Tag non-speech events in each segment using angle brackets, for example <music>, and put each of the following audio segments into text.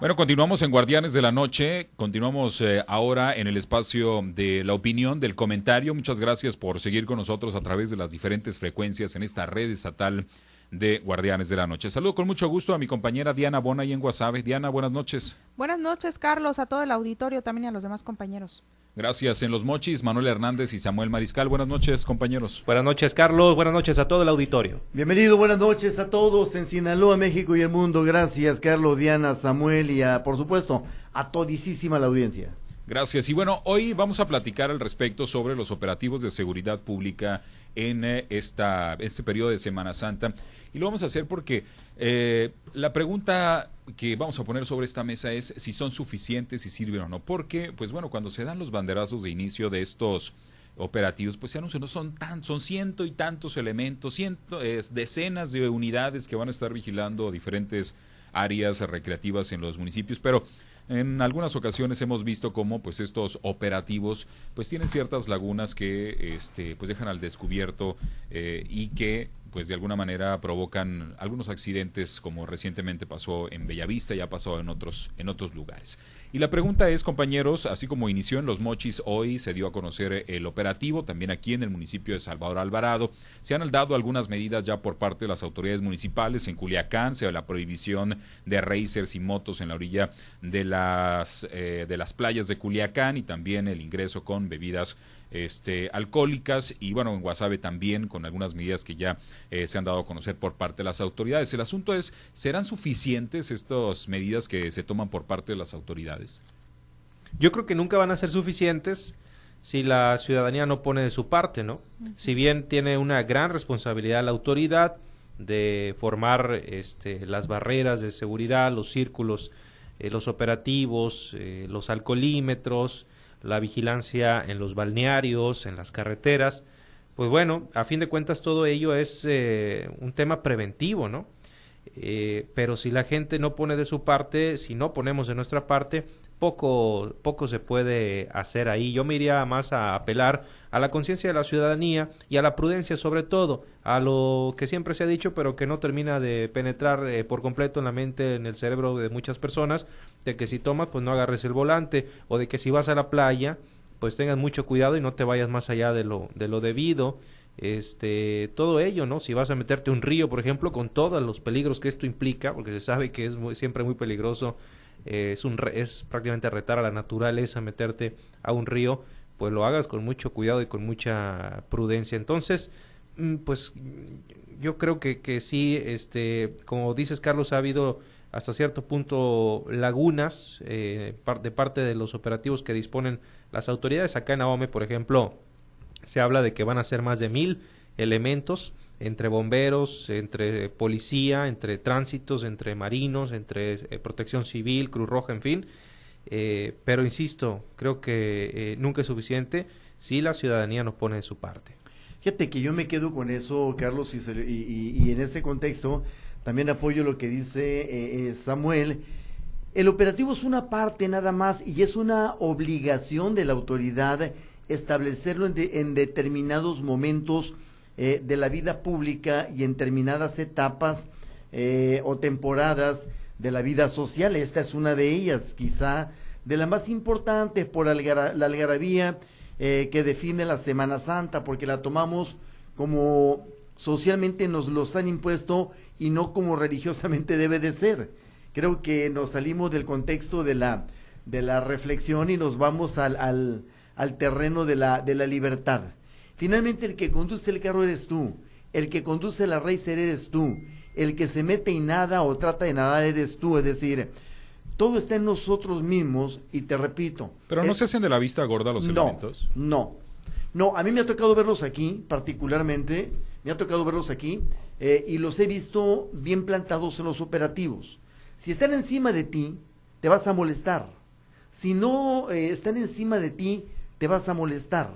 Bueno, continuamos en Guardianes de la Noche, continuamos eh, ahora en el espacio de la opinión, del comentario. Muchas gracias por seguir con nosotros a través de las diferentes frecuencias en esta red estatal de Guardianes de la Noche. Saludo con mucho gusto a mi compañera Diana Bona y en Guasave. Diana, buenas noches. Buenas noches, Carlos, a todo el auditorio, también a los demás compañeros. Gracias. En Los Mochis, Manuel Hernández y Samuel Mariscal. Buenas noches, compañeros. Buenas noches, Carlos. Buenas noches a todo el auditorio. Bienvenido, buenas noches a todos en Sinaloa, México y el mundo. Gracias, Carlos, Diana, Samuel y, a, por supuesto, a todísima la audiencia. Gracias. Y bueno, hoy vamos a platicar al respecto sobre los operativos de seguridad pública en eh, esta, este periodo de Semana Santa. Y lo vamos a hacer porque eh, la pregunta que vamos a poner sobre esta mesa es si son suficientes, si sirven o no. Porque, pues bueno, cuando se dan los banderazos de inicio de estos operativos, pues se anuncian, no son tan, son ciento y tantos elementos, ciento, decenas de unidades que van a estar vigilando diferentes áreas recreativas en los municipios, pero en algunas ocasiones hemos visto cómo pues estos operativos pues tienen ciertas lagunas que este pues dejan al descubierto eh, y que pues de alguna manera provocan algunos accidentes como recientemente pasó en Bellavista y ha pasado en otros en otros lugares. Y la pregunta es, compañeros, así como inició en Los Mochis hoy, se dio a conocer el operativo, también aquí en el municipio de Salvador Alvarado, se han dado algunas medidas ya por parte de las autoridades municipales en Culiacán, se la prohibición de racers y motos en la orilla de las eh, de las playas de Culiacán y también el ingreso con bebidas este, alcohólicas y bueno, en Guasave también con algunas medidas que ya eh, se han dado a conocer por parte de las autoridades. El asunto es, ¿serán suficientes estas medidas que se toman por parte de las autoridades? Yo creo que nunca van a ser suficientes si la ciudadanía no pone de su parte, ¿no? Si bien tiene una gran responsabilidad la autoridad de formar este, las barreras de seguridad, los círculos, eh, los operativos, eh, los alcoholímetros, la vigilancia en los balnearios, en las carreteras, pues bueno, a fin de cuentas todo ello es eh, un tema preventivo, ¿no? Eh, pero si la gente no pone de su parte, si no ponemos de nuestra parte, poco, poco se puede hacer ahí. Yo me iría más a apelar a la conciencia de la ciudadanía y a la prudencia sobre todo, a lo que siempre se ha dicho pero que no termina de penetrar eh, por completo en la mente, en el cerebro de muchas personas, de que si tomas pues no agarres el volante o de que si vas a la playa pues tengas mucho cuidado y no te vayas más allá de lo, de lo debido este todo ello no si vas a meterte un río por ejemplo con todos los peligros que esto implica porque se sabe que es siempre muy peligroso eh, es un es prácticamente retar a la naturaleza meterte a un río pues lo hagas con mucho cuidado y con mucha prudencia. Entonces mm, pues yo creo que, que sí este como dices Carlos ha habido hasta cierto punto lagunas eh, de parte de los operativos que disponen las autoridades. Acá en Ahome por ejemplo se habla de que van a ser más de mil elementos entre bomberos, entre policía, entre tránsitos, entre marinos, entre eh, protección civil, Cruz Roja, en fin. Eh, pero insisto, creo que eh, nunca es suficiente si la ciudadanía no pone de su parte. Fíjate que yo me quedo con eso, Carlos, y, y, en ese contexto también apoyo lo que dice Samuel. El operativo es una parte nada más y es una obligación de la autoridad establecerlo en, determinados momentos eh, de la vida pública y en determinadas etapas eh, o temporadas de la vida social. Esta es una de ellas, quizá de las más importantes por la algarabía eh, que define la Semana Santa, porque la tomamos como socialmente nos los han impuesto y no como religiosamente <laughs> debe de ser. Creo que nos salimos del contexto de la, de la reflexión y nos vamos al, al al terreno de la, de la libertad. Finalmente el que conduce el carro eres tú, el que conduce la racer eres tú, el que se mete y nada o trata de nadar eres tú, es decir, todo está en nosotros mismos y te repito. Pero no se hacen de la vista gorda los elementos. No, no, a mí me ha tocado verlos aquí, particularmente, me ha tocado verlos aquí eh, y los he visto bien plantados en los operativos. Si están encima de ti, te vas a molestar. Si no eh, están encima de ti, te vas a molestar.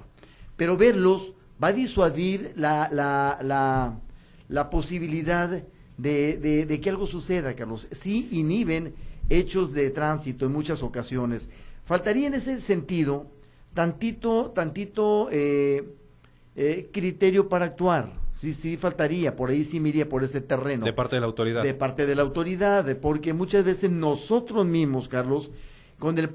Pero verlos va a disuadir la, la, la, la posibilidad de, de, que algo suceda, Carlos. Sí inhiben hechos de tránsito en muchas ocasiones. Faltaría en ese sentido tantito, tantito eh, eh, criterio para actuar, sí, sí faltaría, por ahí sí me iría por ese terreno. De parte de la autoridad. De parte de la autoridad, porque muchas veces nosotros mismos, Carlos, con el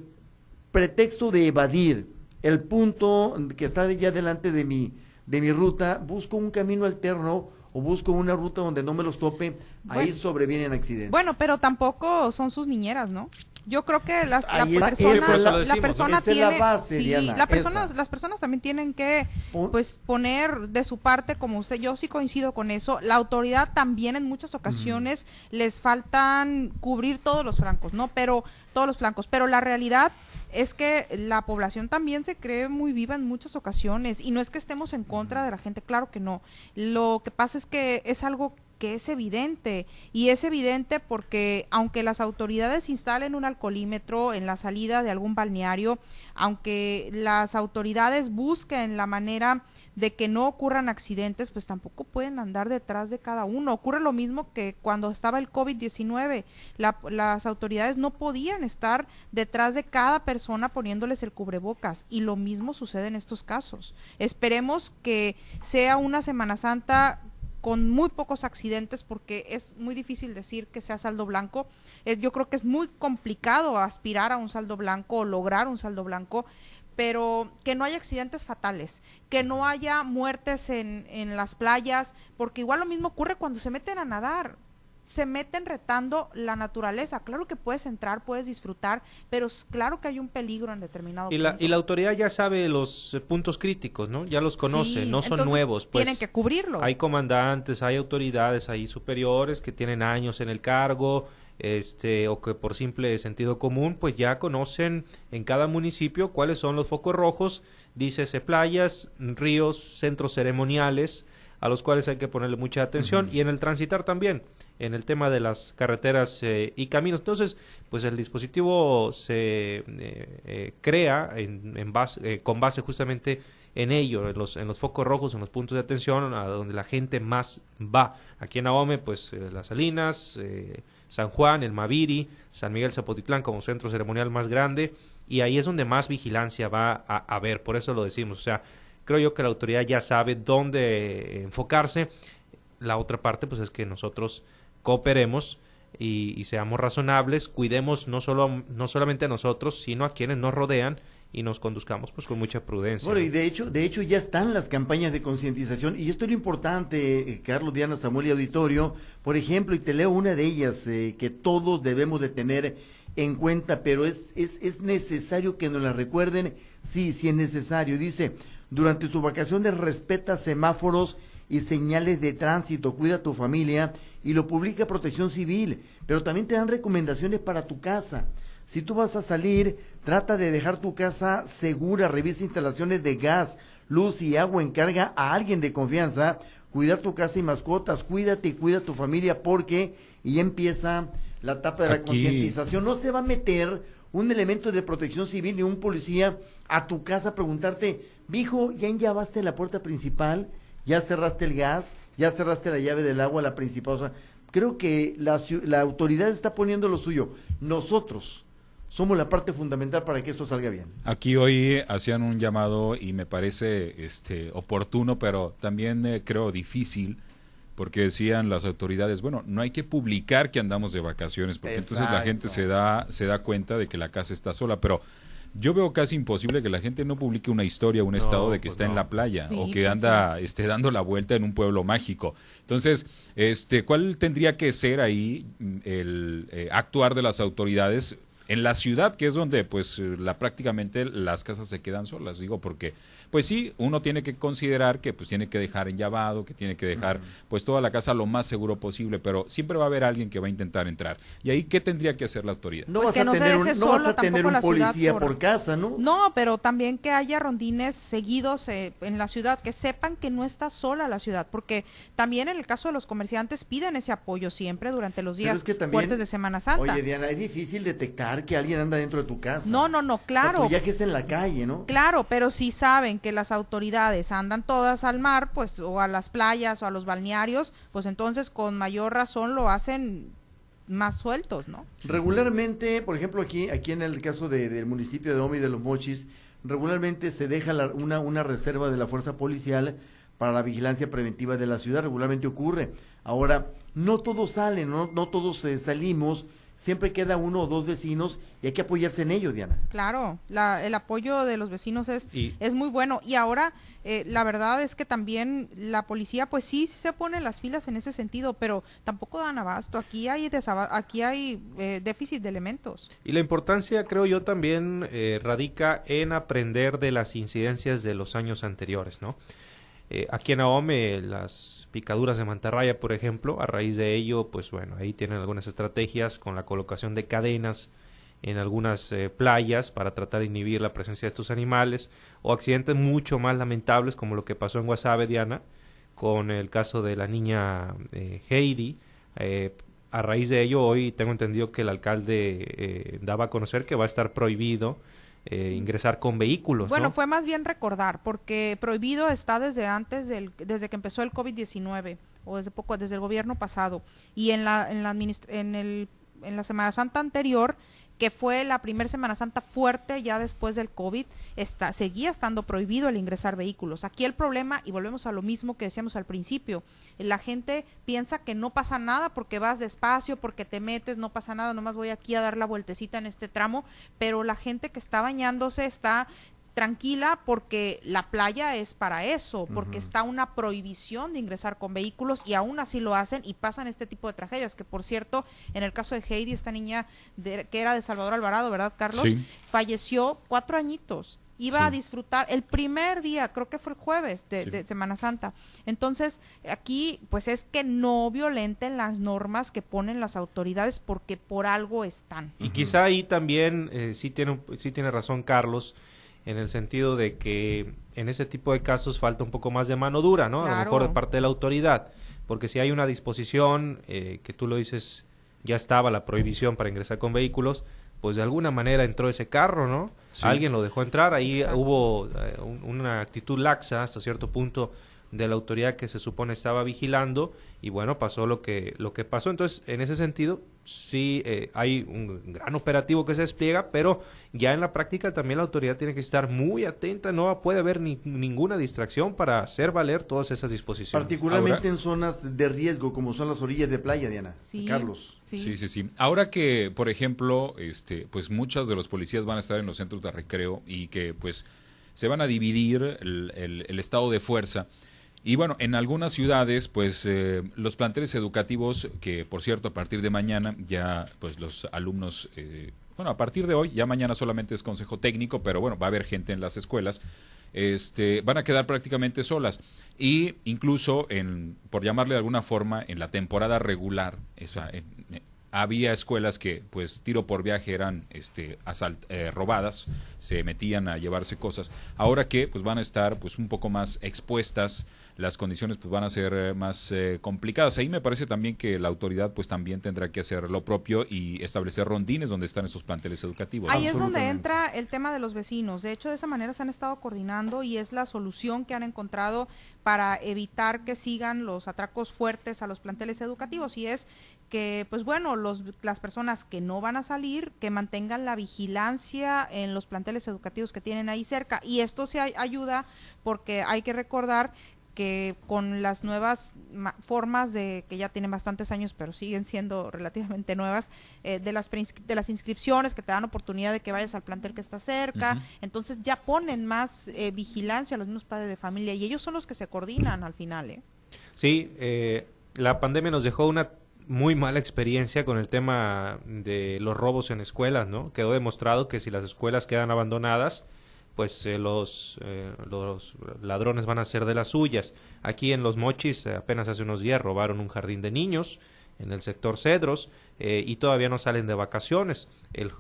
pretexto de evadir el punto que está ya delante de mi, de mi ruta, busco un camino alterno o busco una ruta donde no me los tope, ahí sobrevienen accidentes. Bueno, pero tampoco son sus niñeras, ¿no? Yo creo que las, la persona, es persona Esa es la tiene, base, sí, Diana, la persona- esa. las personas también tienen que, pues, poner de su parte, como usted, yo sí coincido con eso. La autoridad también en muchas ocasiones les faltan cubrir todos los flancos, ¿no? Pero todos los flancos, pero la realidad es que la población también se cree muy viva en muchas ocasiones y no es que estemos en contra de la gente, claro que no. Lo que pasa es que es algo que es evidente y es evidente porque aunque las autoridades instalen un alcoholímetro en la salida de algún balneario, aunque las autoridades busquen la manera de que no ocurran accidentes, pues tampoco pueden andar detrás de cada uno. Ocurre lo mismo que cuando estaba el COVID-19, la- las autoridades no podían estar detrás de cada persona poniéndoles el cubrebocas y lo mismo sucede en estos casos. Esperemos que sea una Semana Santa con muy pocos accidentes porque es muy difícil decir que sea saldo blanco. Es, yo creo que es muy complicado aspirar a un saldo blanco o lograr un saldo blanco, pero que no haya accidentes fatales, que no haya muertes en, en las playas, porque igual lo mismo ocurre cuando se meten a nadar. Se meten retando la naturaleza. Claro que puedes entrar, puedes disfrutar, pero es claro que hay un peligro en determinado Y la, punto. y la autoridad ya sabe los eh, puntos críticos, ¿no? Ya los conoce, Sí, no son entonces nuevos. Pues tienen que cubrirlos. Hay comandantes, hay autoridades ahí superiores que tienen años en el cargo, este, o que por simple sentido común, pues ya conocen en cada municipio cuáles son los focos rojos, dícese playas, ríos, centros ceremoniales, a los cuales hay que ponerle mucha atención, y en el transitar también, en el tema de las carreteras eh, y caminos. Entonces, pues el dispositivo se eh, eh, crea en, en base, eh, con base justamente en ello, en los, en los focos rojos, en los puntos de atención, a donde la gente más va. Aquí en Ahome, pues eh, Las Salinas, San Juan, el Maviri, San Miguel Zapotitlán como centro ceremonial más grande, y ahí es donde más vigilancia va a haber, por eso lo decimos. O sea, creo yo que la autoridad ya sabe dónde enfocarse. La otra parte, pues es que nosotros cooperemos y, y seamos razonables, cuidemos no solo no solamente a nosotros, sino a quienes nos rodean y nos conduzcamos pues con mucha prudencia. Bueno, ¿no? y de hecho, de hecho ya están las campañas de concientización y esto es lo importante, eh, Carlos, Diana, Samuel y Auditorio, por ejemplo, y te leo una de ellas eh, que todos debemos de tener en cuenta, pero es, es, es necesario que nos la recuerden, sí, sí es necesario. Dice, durante tu vacaciones respeta semáforos y señales de tránsito, cuida a tu familia y lo publica Protección Civil, pero también te dan recomendaciones para tu casa. Si tú vas a salir, trata de dejar tu casa segura, revisa instalaciones de gas, luz y agua, encarga a alguien de confianza, cuidar tu casa y mascotas, cuídate y cuida a tu familia porque y ya empieza la etapa de la concientización. No se va a meter un elemento de protección civil ni un policía a tu casa a preguntarte, mijo, ¿ya enllavaste la puerta principal? ¿Ya cerraste el gas? ¿Ya cerraste la llave del agua, la principal? O sea, creo que la, la autoridad está poniendo lo suyo. Nosotros somos la parte fundamental para que esto salga bien. Aquí hoy hacían un llamado y me parece este oportuno, pero también eh, creo difícil, porque decían las autoridades, bueno, no hay que publicar que andamos de vacaciones, porque entonces la gente se da, se da cuenta de que la casa está sola, pero yo veo casi imposible que la gente no publique una historia, un No, estado de que pues está en la playa Sí, o que pues anda esté dando la vuelta en un pueblo mágico. Entonces, este, ¿cuál tendría que ser ahí mm, el eh, actuar de las autoridades en la ciudad, que es donde pues eh, la prácticamente las casas se quedan solas, digo, porque pues sí, uno tiene que considerar que pues tiene que dejar enllavado, que tiene que dejar pues toda la casa lo más seguro posible, pero siempre va a haber alguien que va a intentar entrar. ¿Y ahí qué tendría que hacer la autoridad? No Pues vas que a no tener un, no vas a tener un policía por... por- casa, ¿no? No, pero también que haya rondines seguidos eh, en la ciudad, que sepan que no está sola la ciudad, porque también en el caso de los comerciantes piden ese apoyo siempre durante los días es que también- fuertes de Semana Santa. Oye, Diana, es difícil detectar que alguien anda dentro de tu casa. no, no, no, claro. Patrullajes en la calle, ¿no? Claro, pero si saben que las autoridades andan todas al mar, pues, o a las playas o a los balnearios, pues entonces con mayor razón lo hacen más sueltos, ¿no? Regularmente, por ejemplo, aquí, aquí en el caso de- del municipio de Omi de los Mochis, regularmente se deja la- una, una reserva de la fuerza policial para la vigilancia preventiva de la ciudad, regularmente ocurre. Ahora, no todos salen, no, no todos eh, salimos, siempre queda uno o dos vecinos y hay que apoyarse en ello, Diana. Claro, la, el apoyo de los vecinos es, es muy bueno. Y ahora, eh, la verdad es que también la policía, pues sí, se pone las filas en ese sentido, pero tampoco dan abasto. Aquí hay, aquí hay eh, déficit de elementos. Y la importancia, creo yo, también eh, radica en aprender de las incidencias de los años anteriores, ¿no? Eh, aquí en Ahome, las picaduras de mantarraya, por ejemplo, a raíz de ello, pues bueno, ahí tienen algunas estrategias con la colocación de cadenas en algunas eh, playas para tratar de inhibir la presencia de estos animales, o accidentes mucho más lamentables como lo que pasó en Guasave, Diana, con el caso de la niña eh, Heidi. a raíz de ello, hoy tengo entendido que el alcalde daba a conocer que va a estar prohibido eh, ingresar con vehículos. Bueno, fue más bien recordar, porque prohibido está desde antes, del, desde que empezó el COVID-19 o desde poco, desde el gobierno pasado. Y en la, en la, en el, en la Semana Santa anterior que fue la primera Semana Santa fuerte ya después del COVID, está, seguía estando prohibido el ingresar vehículos. Aquí el problema, y volvemos a lo mismo que decíamos al principio, la gente piensa que no pasa nada porque vas despacio, porque te metes, no pasa nada, nomás voy aquí a dar la vueltecita en este tramo, pero la gente que está bañándose está tranquila porque la playa es para eso, porque está una prohibición de ingresar con vehículos y aún así lo hacen y pasan este tipo de tragedias, que por cierto, en el caso de Heidi, esta niña que era de Salvador Alvarado, ¿verdad, Carlos? Falleció cuatro añitos. Iba a disfrutar el primer día, creo que fue el jueves de, Semana Santa. Entonces, aquí, pues es que no violenten las normas que ponen las autoridades porque por algo están. Y quizá ahí también eh, sí, tiene, sí tiene razón Carlos en el sentido de que en ese tipo de casos falta un poco más de mano dura, ¿no? A lo mejor de parte de la autoridad, porque si hay una disposición eh, que tú lo dices, ya estaba la prohibición para ingresar con vehículos, pues de alguna manera entró ese carro, ¿no? Alguien lo dejó entrar, ahí hubo eh, una actitud laxa hasta cierto punto de la autoridad que se supone estaba vigilando y bueno pasó lo que lo que pasó. Entonces en ese sentido sí eh, hay un gran operativo que se despliega pero ya en la práctica también la autoridad tiene que estar muy atenta. No puede haber ni, ninguna distracción para hacer valer todas esas disposiciones. Particularmente en zonas de riesgo como son las orillas de playa Diana Carlos. sí. sí sí ahora que por ejemplo este pues muchos de los policías van a estar en los centros de recreo y que pues se van a dividir el, el estado de fuerza y bueno, en algunas ciudades, pues eh, los planteles educativos, que por cierto a partir de mañana ya pues los alumnos, eh, bueno, a partir de hoy, ya mañana solamente es consejo técnico, pero bueno, va a haber gente en las escuelas, este, van a quedar prácticamente solas. Y incluso, en, por llamarle de alguna forma, en la temporada regular, había escuelas que pues tiro por viaje eran este asalt, eh, robadas se metían a llevarse cosas ahora que pues van a estar pues un poco más expuestas las condiciones pues van a ser eh, más eh, complicadas. Ahí me parece también que la autoridad pues también tendrá que hacer lo propio y establecer rondines donde están esos planteles educativos. Ahí es donde entra el tema de los vecinos. De hecho de esa manera se han estado coordinando y es la solución que han encontrado para evitar que sigan los atracos fuertes a los planteles educativos. Y es que pues bueno los, las personas que no van a salir que mantengan la vigilancia en los planteles educativos que tienen ahí cerca. Y esto se ayuda porque hay que recordar que con las nuevas formas de que ya tienen bastantes años pero siguen siendo relativamente nuevas eh, de las de las inscripciones que te dan oportunidad de que vayas al plantel que está cerca entonces ya ponen más eh, vigilancia a los mismos padres de familia y ellos son los que se coordinan al final ¿eh? sí la pandemia nos dejó una muy mala experiencia con el tema de los robos en escuelas, ¿no? Quedó demostrado que si las escuelas quedan abandonadas, pues eh, los, eh, los ladrones van a ser de las suyas. Aquí en Los Mochis, eh, apenas hace unos días, robaron un jardín de niños en el sector Cedros y todavía no salen de vacaciones. El,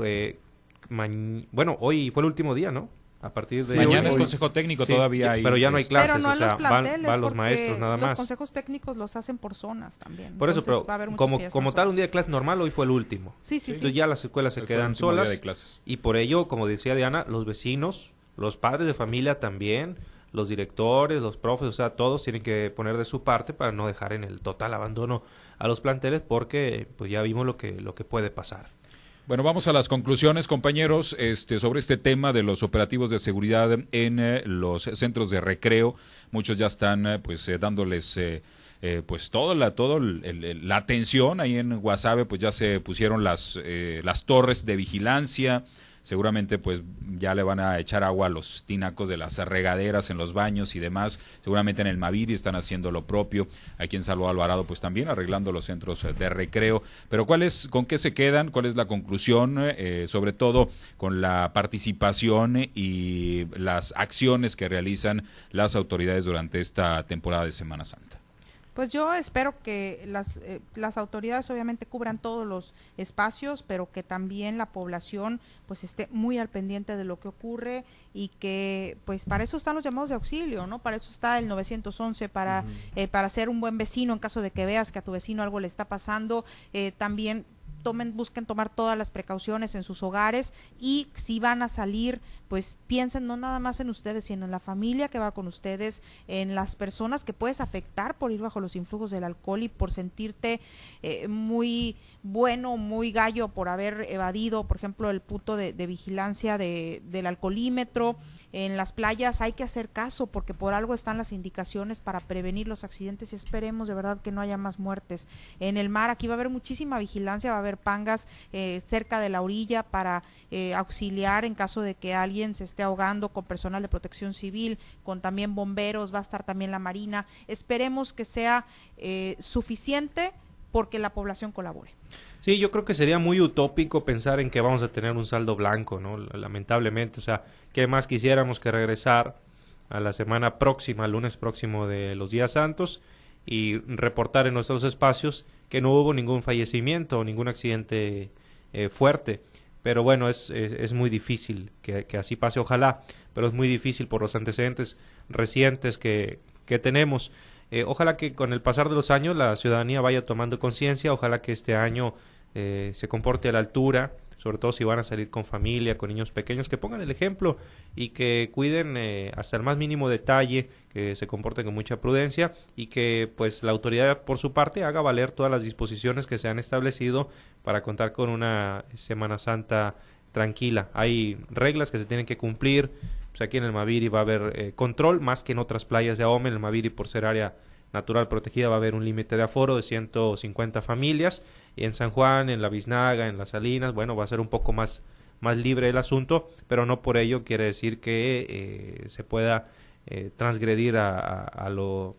bueno, hoy fue el último día, ¿no? a partir de mañana es consejo técnico todavía hay pero ya no hay clases o sea van, los maestros nada más. los consejos técnicos los hacen por zonas también. Por eso pero como como tal un día de clase normal hoy fue el último. Sí sí entonces ya las escuelas se quedan solas y por ello como decía Diana los vecinos los padres de familia también los directores los profes o sea todos tienen que poner de su parte para no dejar en el total abandono a los planteles porque pues ya vimos lo que lo que puede pasar Bueno, vamos a las conclusiones, compañeros, este, sobre este tema de los operativos de seguridad en eh, los centros de recreo. Muchos ya están, eh, pues, eh, dándoles, pues, toda la, todo el- la atención. Ahí en Guasave, pues, ya se pusieron las, las torres de vigilancia. Seguramente, pues, ya le van a echar agua a los tinacos de las regaderas en los baños y demás. Seguramente en el Maviri están haciendo lo propio. Aquí en Salvo Alvarado, pues, también arreglando los centros de recreo. Pero, ¿cuál es, con qué se quedan? ¿Cuál es la conclusión? Eh, sobre todo con la participación y las acciones que realizan las autoridades durante esta temporada de Semana Santa. Pues yo espero que las, eh, las autoridades obviamente cubran todos los espacios, pero que también la población pues esté muy al pendiente de lo que ocurre y que pues para eso están los llamados de auxilio, ¿no? Para eso está el 911, para, eh, para ser un buen vecino en caso de que veas que a tu vecino algo le está pasando, eh, también tomen, busquen tomar todas las precauciones en sus hogares y si van a salir, pues piensen no nada más en ustedes, sino en la familia que va con ustedes, en las personas que puedes afectar por ir bajo los influjos del alcohol y por sentirte eh, muy bueno, muy gallo por haber evadido, por ejemplo, el punto de, vigilancia de, del alcoholímetro. En las playas hay que hacer caso porque por algo están las indicaciones para prevenir los accidentes y esperemos de verdad que no haya más muertes. En el mar aquí va a haber muchísima vigilancia, va a haber pangas eh, cerca de la orilla para eh, auxiliar en caso de que alguien se esté ahogando con personal de protección civil, con también bomberos, va a estar también la marina. Esperemos que sea eh, suficiente porque la población colabore. Sí, yo creo que sería muy utópico pensar en que vamos a tener un saldo blanco, ¿no? Lamentablemente, o sea, ¿qué más quisiéramos que regresar a la semana próxima, lunes próximo de los días santos y reportar en nuestros espacios que no hubo ningún fallecimiento o ningún accidente eh, fuerte? Pero bueno, es, es, es muy difícil que, que así pase, ojalá, pero es muy difícil por los antecedentes recientes que, que tenemos. Eh, ojalá que con el pasar de los años la ciudadanía vaya tomando conciencia, ojalá que este año eh, se comporte a la altura, sobre todo si van a salir con familia, con niños pequeños, que pongan el ejemplo y que cuiden eh, hasta el más mínimo detalle, que se comporten con mucha prudencia y que pues la autoridad por su parte haga valer todas las disposiciones que se han establecido para contar con una Semana Santa tranquila. Hay reglas que se tienen que cumplir, pues aquí en el Maviri va a haber eh, control más que en otras playas de Ahome. En el Maviri, por ser área natural protegida, va a haber un límite de aforo de 150 familias. Y en San Juan, en la Biznaga, en las Salinas, bueno, va a ser un poco más, más libre el asunto, pero no por ello quiere decir que eh, se pueda eh, transgredir a, lo,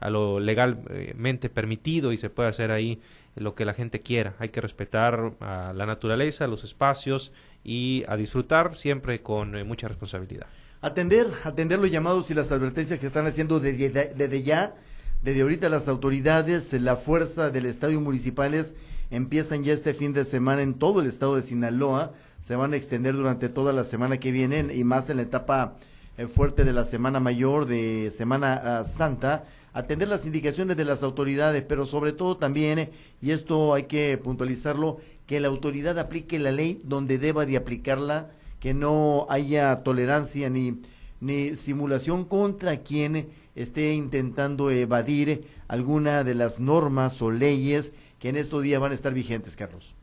a lo legalmente permitido y se puede hacer ahí lo que la gente quiera. Hay que respetar a la naturaleza, los espacios y a disfrutar siempre con eh, mucha responsabilidad. Atender, atender los llamados y las advertencias que están haciendo desde ya, desde ahorita las autoridades, la fuerza del estadio municipales empiezan ya este fin de semana en todo el estado de Sinaloa, se van a extender durante toda la semana que viene y más en la etapa eh, fuerte de la Semana Mayor, de Semana uh, Santa, atender las indicaciones de las autoridades, pero sobre todo también, y esto hay que puntualizarlo, que la autoridad aplique la ley donde deba de aplicarla, que no haya tolerancia ni, ni simulación contra quien esté intentando evadir alguna de las normas o leyes que en estos días van a estar vigentes, Carlos.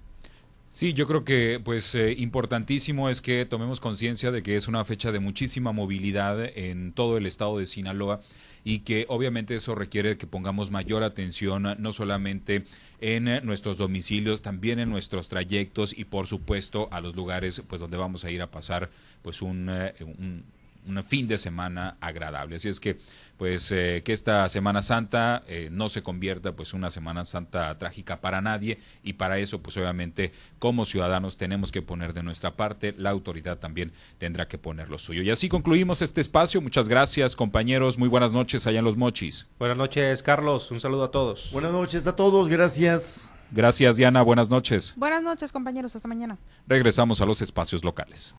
Sí, yo creo que pues eh, importantísimo es que tomemos conciencia de que es una fecha de muchísima movilidad en todo el estado de Sinaloa y que obviamente eso requiere que pongamos mayor atención no solamente en nuestros domicilios, también en nuestros trayectos y por supuesto a los lugares pues donde vamos a ir a pasar pues un, un un fin de semana agradable. Así es que, pues, eh, que esta Semana Santa eh, no se convierta, pues, una Semana Santa trágica para nadie y para eso, pues, obviamente, como ciudadanos tenemos que poner de nuestra parte, la autoridad también tendrá que poner lo suyo. Y así concluimos este espacio. Muchas gracias, compañeros. Muy buenas noches allá en Los Mochis. Buenas noches, Carlos. Un saludo a todos. Buenas noches a todos. Gracias. Gracias, Diana. Buenas noches. Buenas noches, compañeros. Hasta mañana. Regresamos a los espacios locales.